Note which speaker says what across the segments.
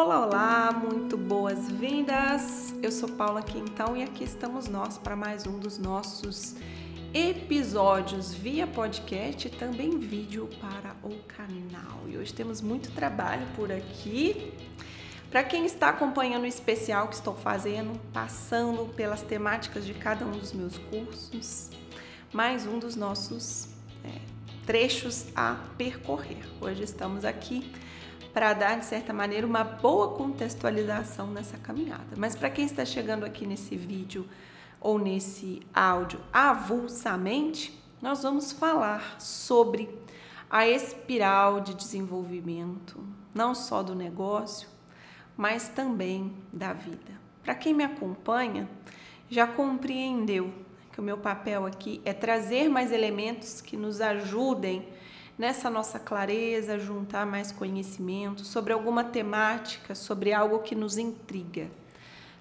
Speaker 1: Olá, olá, muito boas-vindas. Eu sou Paula Quintão e aqui estamos nós para mais um dos nossos episódios via podcast e também vídeo para o canal. E hoje temos muito trabalho por aqui. Para quem está acompanhando o especial que estou fazendo, passando pelas temáticas de cada um dos meus cursos, mais um dos nossos é, trechos a percorrer. Hoje estamos aqui para dar, de certa maneira, uma boa contextualização nessa caminhada. Mas para quem está chegando aqui nesse vídeo ou nesse áudio avulsamente, nós vamos falar sobre a espiral de desenvolvimento, não só do negócio, mas também da vida. Para quem me acompanha, já compreendeu que o meu papel aqui é trazer mais elementos que nos ajudem nessa nossa clareza, juntar mais conhecimento sobre alguma temática, sobre algo que nos intriga,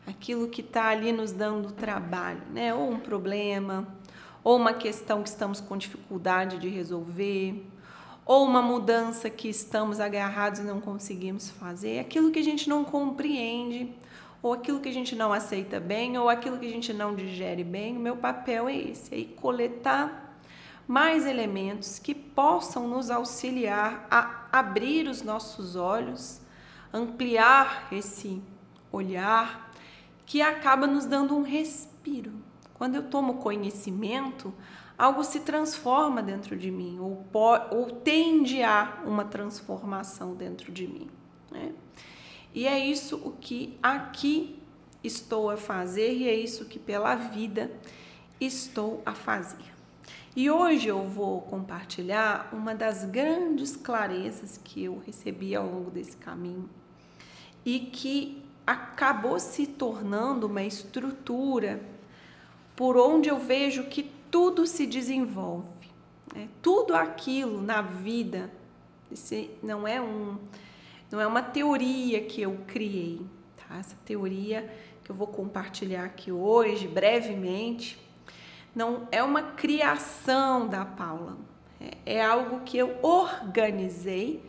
Speaker 1: aquilo que está ali nos dando trabalho, né? Ou um problema, ou uma questão que estamos com dificuldade de resolver, ou uma mudança que estamos agarrados e não conseguimos fazer, aquilo que a gente não compreende, ou aquilo que a gente não aceita bem, ou aquilo que a gente não digere bem, o meu papel é esse, é coletar mais elementos que possam nos auxiliar a abrir os nossos olhos, ampliar esse olhar, que acaba nos dando um respiro. Quando eu tomo conhecimento, algo se transforma dentro de mim, ou, ou tende a uma transformação dentro de mim. Né? E é isso o que aqui estou a fazer, e é isso que pela vida estou a fazer. E hoje eu vou compartilhar uma das grandes clarezas que eu recebi ao longo desse caminho e que acabou se tornando uma estrutura por onde eu vejo que tudo se desenvolve. Né? Tudo aquilo na vida, esse não é um, não é uma teoria que eu criei, tá? Essa teoria que eu vou compartilhar aqui hoje, brevemente, não é uma criação da Paula, é, é algo que eu organizei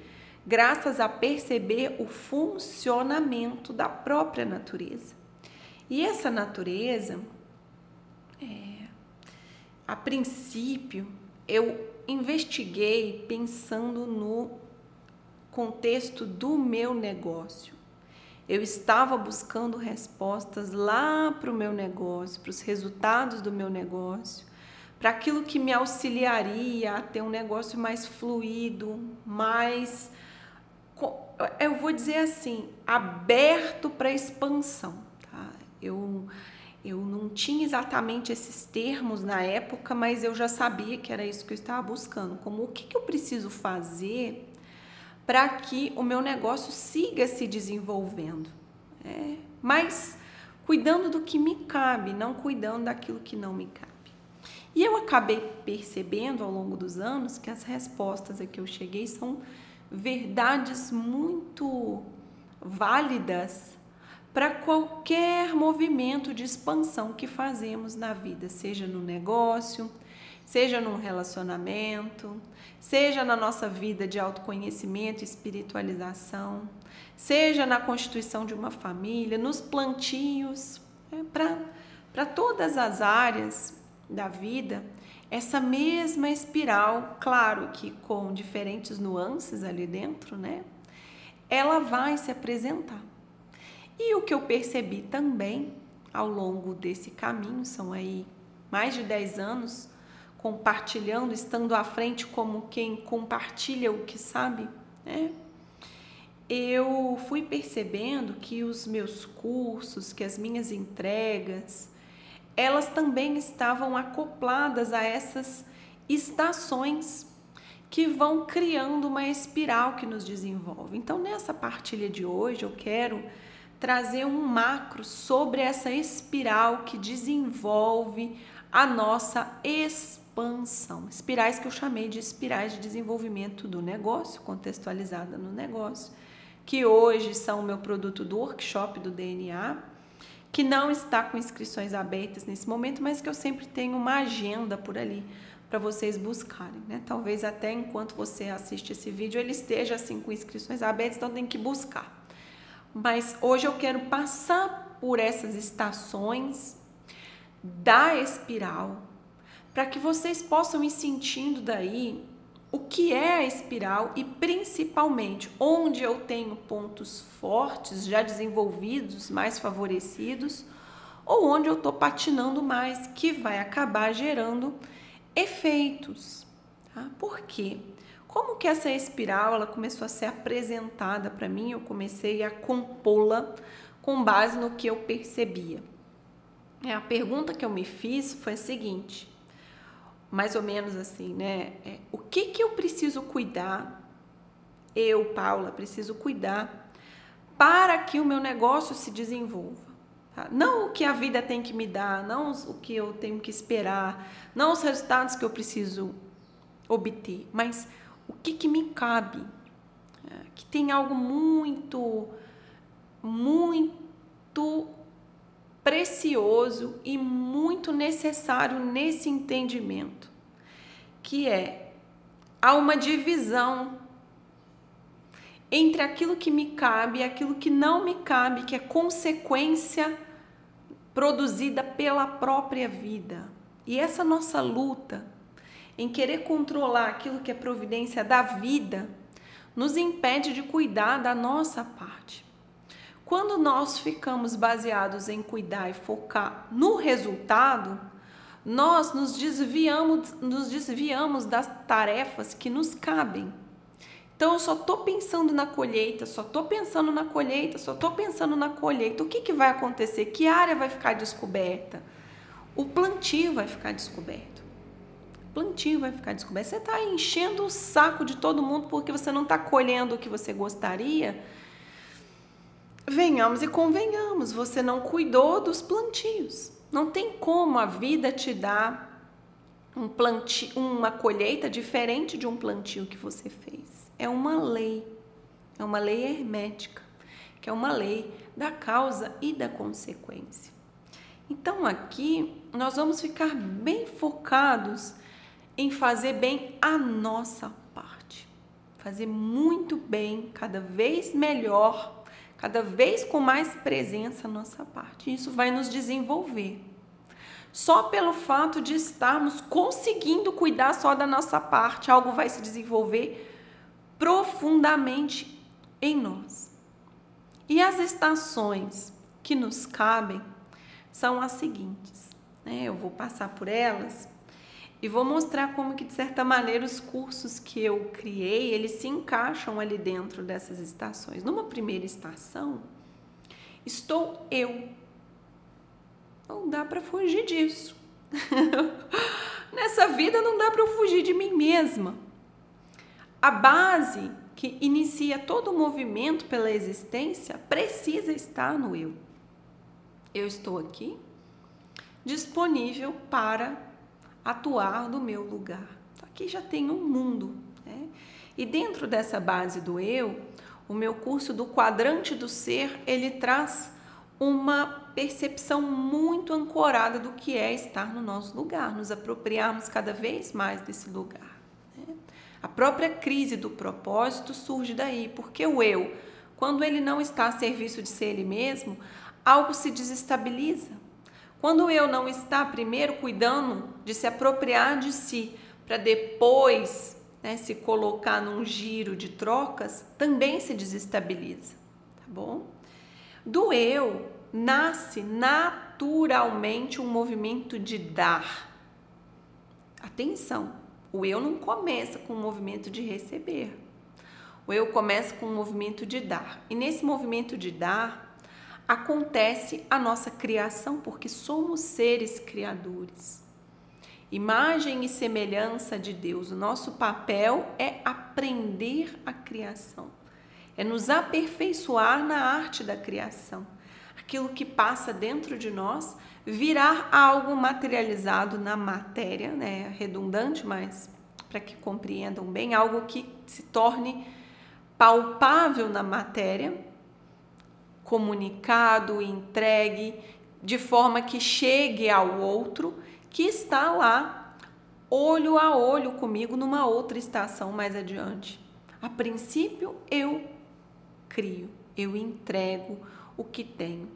Speaker 1: graças a perceber o funcionamento da própria natureza. E essa natureza, é, a princípio, eu investiguei pensando no contexto do meu negócio. Eu estava buscando respostas lá para o meu negócio, para os resultados do meu negócio, para aquilo que me auxiliaria a ter um negócio mais fluido, mais, eu vou dizer assim, aberto para expansão. Tá? Eu, eu não tinha exatamente esses termos na época, mas eu já sabia que era isso que eu estava buscando. Como o que, que eu preciso fazer para que o meu negócio siga se desenvolvendo. É, mas cuidando do que me cabe, não cuidando daquilo que não me cabe. E eu acabei percebendo ao longo dos anos que as respostas a que eu cheguei são verdades muito válidas para qualquer movimento de expansão que fazemos na vida, seja no negócio, seja num relacionamento, seja na nossa vida de autoconhecimento e espiritualização, seja na constituição de uma família, nos plantios, é, para todas as áreas da vida, essa mesma espiral, claro que com diferentes nuances ali dentro, né? Ela vai se apresentar. E o que eu percebi também ao longo desse caminho, são aí mais de 10 anos compartilhando, estando à frente como quem compartilha o que sabe, né? Eu fui percebendo que os meus cursos, que as minhas entregas, elas também estavam acopladas a essas estações que vão criando uma espiral que nos desenvolve. Então, nessa partilha de hoje, eu quero trazer um macro sobre essa espiral que desenvolve a nossa expansão. Espirais que eu chamei de espirais de desenvolvimento do negócio, contextualizada no negócio, que hoje são o meu produto do workshop do DNA, que não está com inscrições abertas nesse momento, mas que eu sempre tenho uma agenda por ali para vocês buscarem, né? Talvez até enquanto você assiste esse vídeo ele esteja assim com inscrições abertas, então tem que buscar. Mas hoje eu quero passar por essas estações da espiral para que vocês possam ir sentindo daí o que é a espiral e principalmente onde eu tenho pontos fortes já desenvolvidos, mais favorecidos, ou onde eu estou patinando mais, que vai acabar gerando efeitos. Tá? Por quê? Como que essa espiral ela começou a ser apresentada para mim? Eu comecei a compô-la com base no que eu percebia. É, a pergunta que eu me fiz foi a seguinte: mais ou menos assim, né? É, o que que eu preciso cuidar? Eu, Paula, preciso cuidar para que o meu negócio se desenvolva. Tá? Não o que a vida tem que me dar, não o que eu tenho que esperar, não os resultados que eu preciso obter, mas o que que me cabe? É, que tem algo muito, muito precioso e muito necessário nesse entendimento, que é há uma divisão entre aquilo que me cabe e aquilo que não me cabe, que é consequência produzida pela própria vida. E essa nossa luta em querer controlar aquilo que é providência da vida nos impede de cuidar da nossa parte. Quando nós ficamos baseados em cuidar e focar no resultado, nós nos desviamos, nos desviamos das tarefas que nos cabem. Então eu só estou pensando na colheita, só estou pensando na colheita, só estou pensando na colheita. O que, que vai acontecer? Que área vai ficar descoberta? O plantio vai ficar descoberto. Plantio vai ficar descoberto. Você está enchendo o saco de todo mundo porque você não está colhendo o que você gostaria venhamos e convenhamos, você não cuidou dos plantios. Não tem como a vida te dar um plantio, uma colheita diferente de um plantio que você fez. É uma lei, é uma lei hermética, que é uma lei da causa e da consequência. Então aqui nós vamos ficar bem focados em fazer bem a nossa parte, fazer muito bem, cada vez melhor cada vez com mais presença a nossa parte. Isso vai nos desenvolver. Só pelo fato de estarmos conseguindo cuidar só da nossa parte, algo vai se desenvolver profundamente em nós. E as estações que nos cabem são as seguintes. Né? Eu vou passar por elas e vou mostrar como que de certa maneira os cursos que eu criei, eles se encaixam ali dentro dessas estações. Numa primeira estação, estou eu. Não dá para fugir disso. Nessa vida não dá para eu fugir de mim mesma. A base que inicia todo o movimento pela existência precisa estar no eu. Eu estou aqui disponível para atuar no meu lugar. Então, aqui já tem um mundo. Né? E dentro dessa base do eu, o meu curso do quadrante do ser, ele traz uma percepção muito ancorada do que é estar no nosso lugar, nos apropriarmos cada vez mais desse lugar. Né? A própria crise do propósito surge daí, porque o eu, quando ele não está a serviço de ser ele mesmo, algo se desestabiliza. Quando eu não está primeiro cuidando de se apropriar de si, para depois né, se colocar num giro de trocas, também se desestabiliza, tá bom? Do eu nasce naturalmente um movimento de dar. Atenção, o eu não começa com um movimento de receber. O eu começa com um movimento de dar. E nesse movimento de dar, acontece a nossa criação, porque somos seres criadores. Imagem e semelhança de Deus. O nosso papel é aprender a criação, é nos aperfeiçoar na arte da criação. Aquilo que passa dentro de nós virar algo materializado na matéria, né? Redundante, mas para que compreendam bem, algo que se torne palpável na matéria comunicado, entregue, de forma que chegue ao outro que está lá, olho a olho comigo, numa outra estação mais adiante. A princípio, eu crio, eu entrego o que tenho.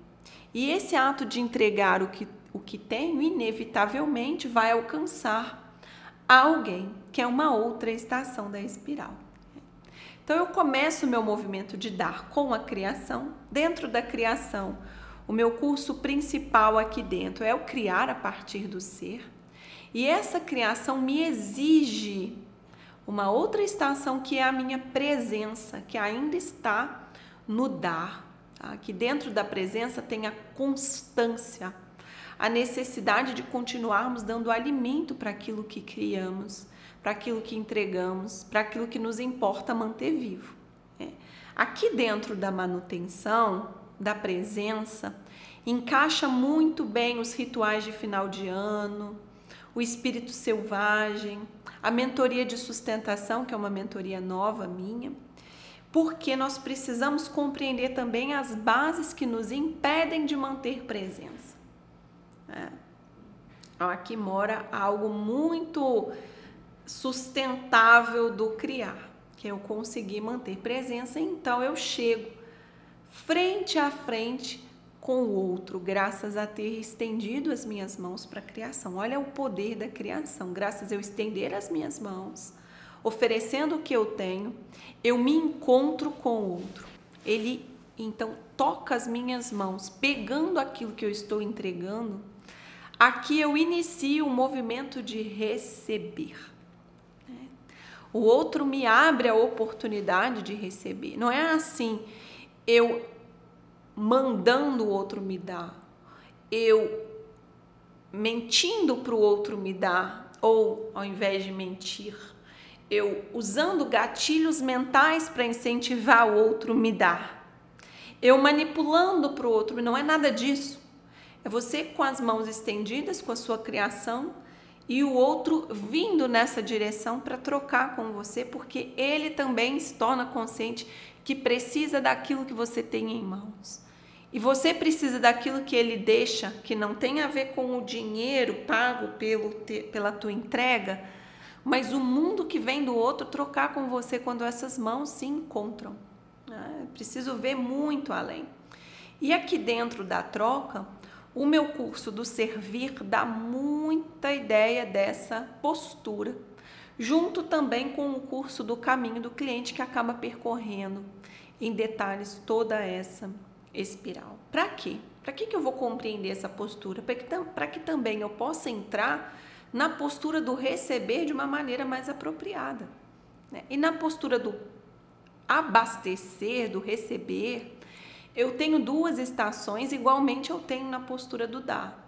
Speaker 1: E esse ato de entregar o que, o que tenho, inevitavelmente vai alcançar alguém, que é uma outra estação da espiral. Então eu começo o meu movimento de dar com a criação. Dentro da criação, o meu curso principal aqui dentro é o criar a partir do ser. E essa criação me exige uma outra estação que é a minha presença, que ainda está no dar. Tá? Que dentro da presença tem a constância, a necessidade de continuarmos dando alimento para aquilo que criamos, para aquilo que entregamos, para aquilo que nos importa manter vivo. É. Aqui dentro da manutenção, da presença, encaixa muito bem os rituais de final de ano, o espírito selvagem, a mentoria de sustentação, que é uma mentoria nova minha, porque nós precisamos compreender também as bases que nos impedem de manter presença. É. Aqui mora algo muito sustentável do criar, que eu consegui manter presença, então eu chego frente a frente com o outro, graças a ter estendido as minhas mãos para a criação. Olha o poder da criação, graças a eu estender as minhas mãos, oferecendo o que eu tenho, eu me encontro com o outro. Ele então toca as minhas mãos, pegando aquilo que eu estou entregando. Aqui eu inicio o movimento de receber. O outro me abre a oportunidade de receber. Não é assim, eu mandando o outro me dar, eu mentindo para o outro me dar, ou ao invés de mentir, eu usando gatilhos mentais para incentivar o outro me dar, eu manipulando para o outro, não é nada disso. É você com as mãos estendidas com a sua criação e o outro vindo nessa direção para trocar com você, porque ele também se torna consciente que precisa daquilo que você tem em mãos. E você precisa daquilo que ele deixa, que não tem a ver com o dinheiro pago pelo, pela tua entrega, mas o mundo que vem do outro trocar com você quando essas mãos se encontram. É preciso ver muito além. E aqui dentro da troca, o meu curso do servir dá muita ideia dessa postura, junto também com o curso do caminho do cliente que acaba percorrendo em detalhes toda essa espiral. Para quê? Para que, que eu vou compreender essa postura? Para que, que também eu possa entrar na postura do receber de uma maneira mais apropriada. Né? E na postura do abastecer, do receber, eu tenho duas estações, igualmente eu tenho na postura do dar.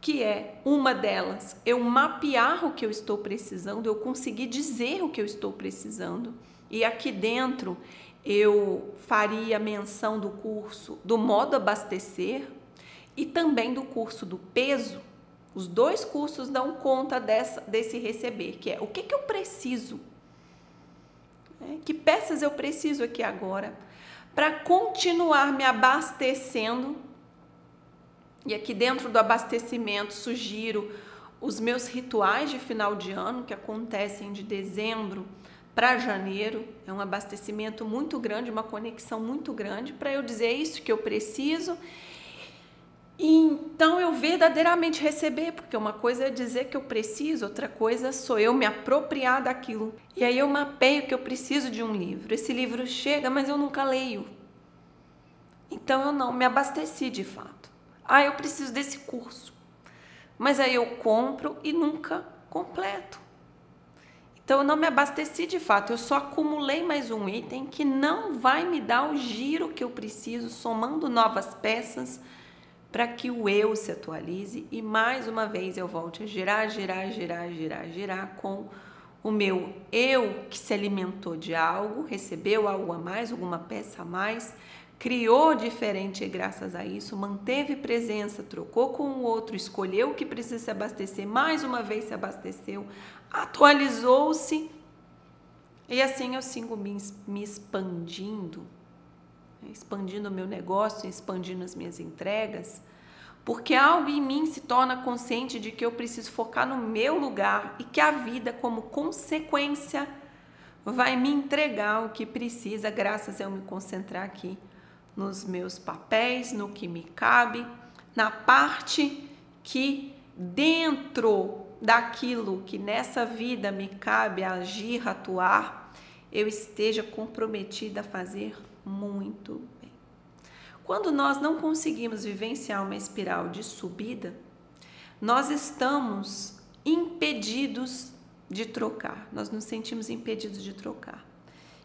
Speaker 1: Que é uma delas, eu mapear o que eu estou precisando, eu conseguir dizer o que eu estou precisando. E aqui dentro eu faria menção do curso do modo abastecer e também do curso do peso. Os dois cursos dão conta dessa, desse receber, que é o que, que eu preciso, é, que peças eu preciso aqui agora para continuar me abastecendo. E aqui dentro do abastecimento sugiro os meus rituais de final de ano que acontecem de dezembro para janeiro. É um abastecimento muito grande, uma conexão muito grande para eu dizer isso que eu preciso. E então eu verdadeiramente receber, porque uma coisa é dizer que eu preciso, outra coisa sou eu me apropriar daquilo. E aí eu mapeio que eu preciso de um livro. Esse livro chega, mas eu nunca leio. Então eu não me abasteci de fato. Ah, eu preciso desse curso. Mas aí eu compro e nunca completo. Então eu não me abasteci de fato, eu só acumulei mais um item que não vai me dar o giro que eu preciso, somando novas peças para que o eu se atualize e mais uma vez eu volte a girar, girar, girar, girar, girar com o meu eu que se alimentou de algo, recebeu algo a mais, alguma peça a mais, criou diferente graças a isso, manteve presença, trocou com o outro, escolheu o que precisa se abastecer, mais uma vez se abasteceu, atualizou-se e assim eu sigo me, me expandindo, expandindo o meu negócio, expandindo as minhas entregas, porque algo em mim se torna consciente de que eu preciso focar no meu lugar e que a vida, como consequência, vai me entregar o que precisa, graças a eu me concentrar aqui nos meus papéis, no que me cabe, na parte que dentro daquilo que nessa vida me cabe agir, atuar, eu esteja comprometida a fazer muito bem. Quando nós não conseguimos vivenciar uma espiral de subida, nós estamos impedidos de trocar, nós nos sentimos impedidos de trocar.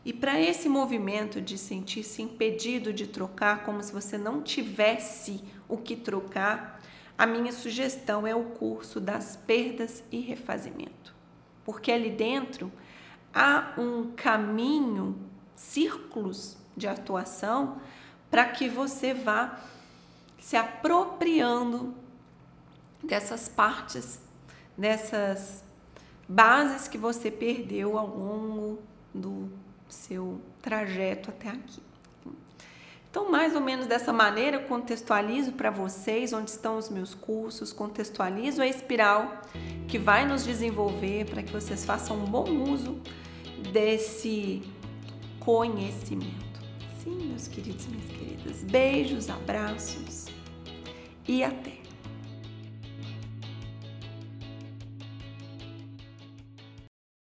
Speaker 1: E para esse movimento de sentir-se impedido de trocar, como se você não tivesse o que trocar, a minha sugestão é o curso das perdas e refazimento. Porque ali dentro há um caminho, círculos de atuação para que você vá se apropriando dessas partes, dessas bases que você perdeu ao longo do seu trajeto até aqui. Então, mais ou menos dessa maneira, eu contextualizo para vocês onde estão os meus cursos, contextualizo a espiral que vai nos desenvolver para que vocês façam um bom uso desse conhecimento. Sim, meus queridos e minhas queridas, beijos, abraços e até!